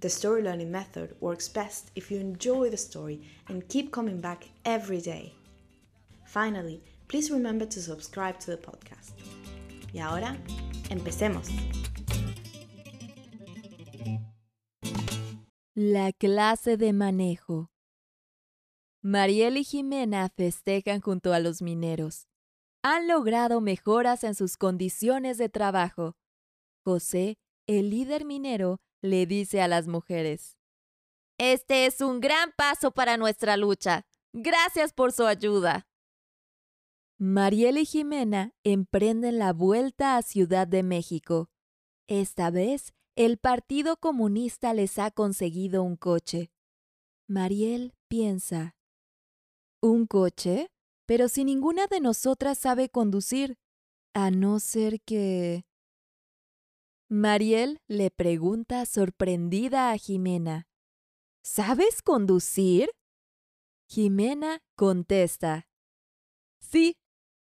the story learning method works best if you enjoy the story and keep coming back every day. Finally, please remember to subscribe to the podcast. Y ahora, empecemos. La clase de manejo. Mariel y Jimena festejan junto a los mineros. Han logrado mejoras en sus condiciones de trabajo. José, el líder minero, le dice a las mujeres. Este es un gran paso para nuestra lucha. Gracias por su ayuda. Mariel y Jimena emprenden la vuelta a Ciudad de México. Esta vez, el Partido Comunista les ha conseguido un coche. Mariel piensa. ¿Un coche? Pero si ninguna de nosotras sabe conducir, a no ser que... Mariel le pregunta sorprendida a Jimena. ¿Sabes conducir? Jimena contesta. Sí,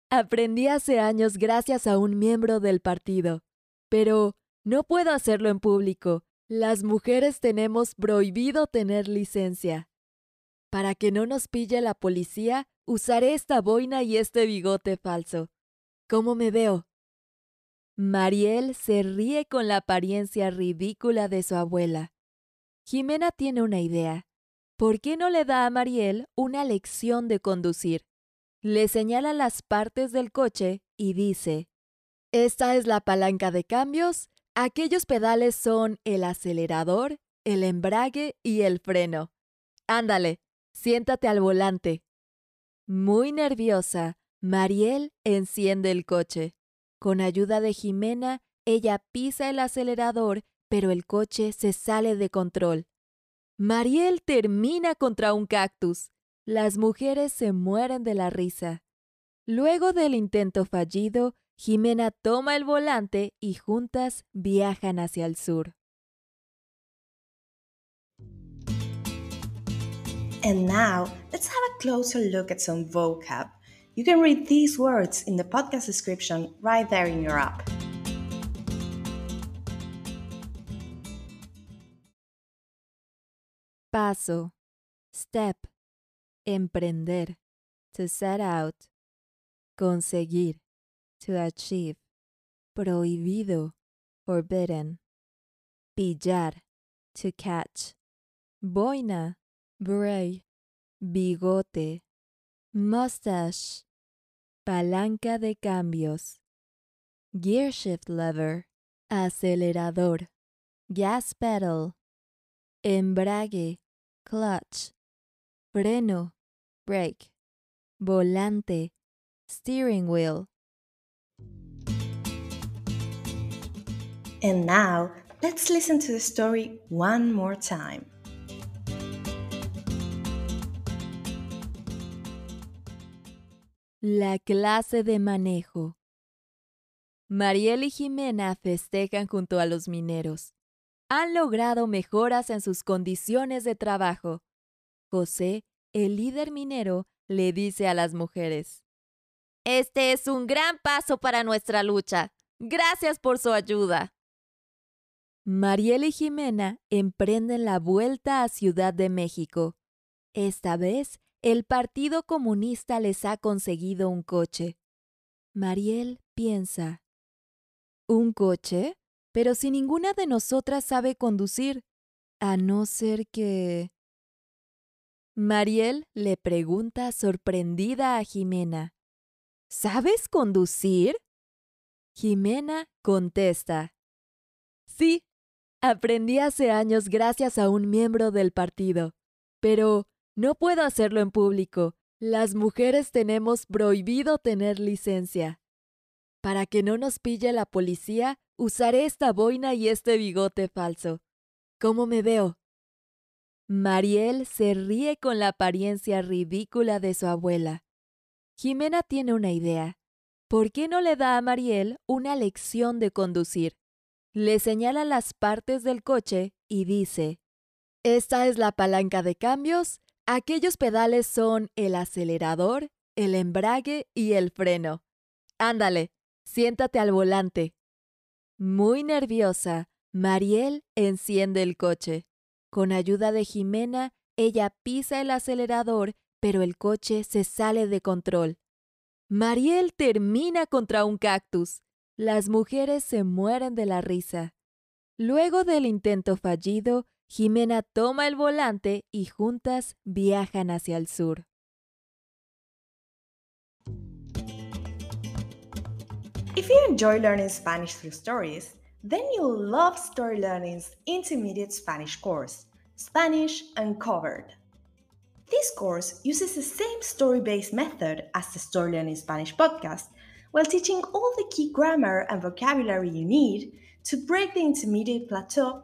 aprendí hace años gracias a un miembro del partido, pero no puedo hacerlo en público. Las mujeres tenemos prohibido tener licencia. Para que no nos pille la policía, usaré esta boina y este bigote falso. ¿Cómo me veo? Mariel se ríe con la apariencia ridícula de su abuela. Jimena tiene una idea. ¿Por qué no le da a Mariel una lección de conducir? Le señala las partes del coche y dice, Esta es la palanca de cambios, aquellos pedales son el acelerador, el embrague y el freno. Ándale, siéntate al volante. Muy nerviosa, Mariel enciende el coche. Con ayuda de Jimena, ella pisa el acelerador, pero el coche se sale de control. Mariel termina contra un cactus. Las mujeres se mueren de la risa. Luego del intento fallido, Jimena toma el volante y juntas viajan hacia el sur. And now, let's have a closer look at some vocab. You can read these words in the podcast description right there in your app. Paso, step, emprender, to set out, conseguir, to achieve, prohibido, forbidden, pillar, to catch, boina, bray, bigote, mustache, palanca de cambios, gear shift lever, acelerador, gas pedal, embrague, clutch, freno, brake, volante, steering wheel. And now, let's listen to the story one more time. La clase de manejo. Mariel y Jimena festejan junto a los mineros. Han logrado mejoras en sus condiciones de trabajo. José, el líder minero, le dice a las mujeres. Este es un gran paso para nuestra lucha. Gracias por su ayuda. Mariel y Jimena emprenden la vuelta a Ciudad de México. Esta vez el Partido Comunista les ha conseguido un coche. Mariel piensa. ¿Un coche? Pero si ninguna de nosotras sabe conducir, a no ser que... Mariel le pregunta sorprendida a Jimena, ¿Sabes conducir? Jimena contesta, Sí, aprendí hace años gracias a un miembro del partido, pero no puedo hacerlo en público. Las mujeres tenemos prohibido tener licencia. Para que no nos pille la policía, usaré esta boina y este bigote falso. ¿Cómo me veo? Mariel se ríe con la apariencia ridícula de su abuela. Jimena tiene una idea. ¿Por qué no le da a Mariel una lección de conducir? Le señala las partes del coche y dice, Esta es la palanca de cambios, aquellos pedales son el acelerador, el embrague y el freno. Ándale, siéntate al volante. Muy nerviosa, Mariel enciende el coche. Con ayuda de Jimena, ella pisa el acelerador, pero el coche se sale de control. Mariel termina contra un cactus. Las mujeres se mueren de la risa. Luego del intento fallido, Jimena toma el volante y juntas viajan hacia el sur. If you enjoy learning Spanish through stories, then you'll love Story Learning's intermediate Spanish course, Spanish Uncovered. This course uses the same story based method as the Story Learning Spanish podcast while teaching all the key grammar and vocabulary you need to break the intermediate plateau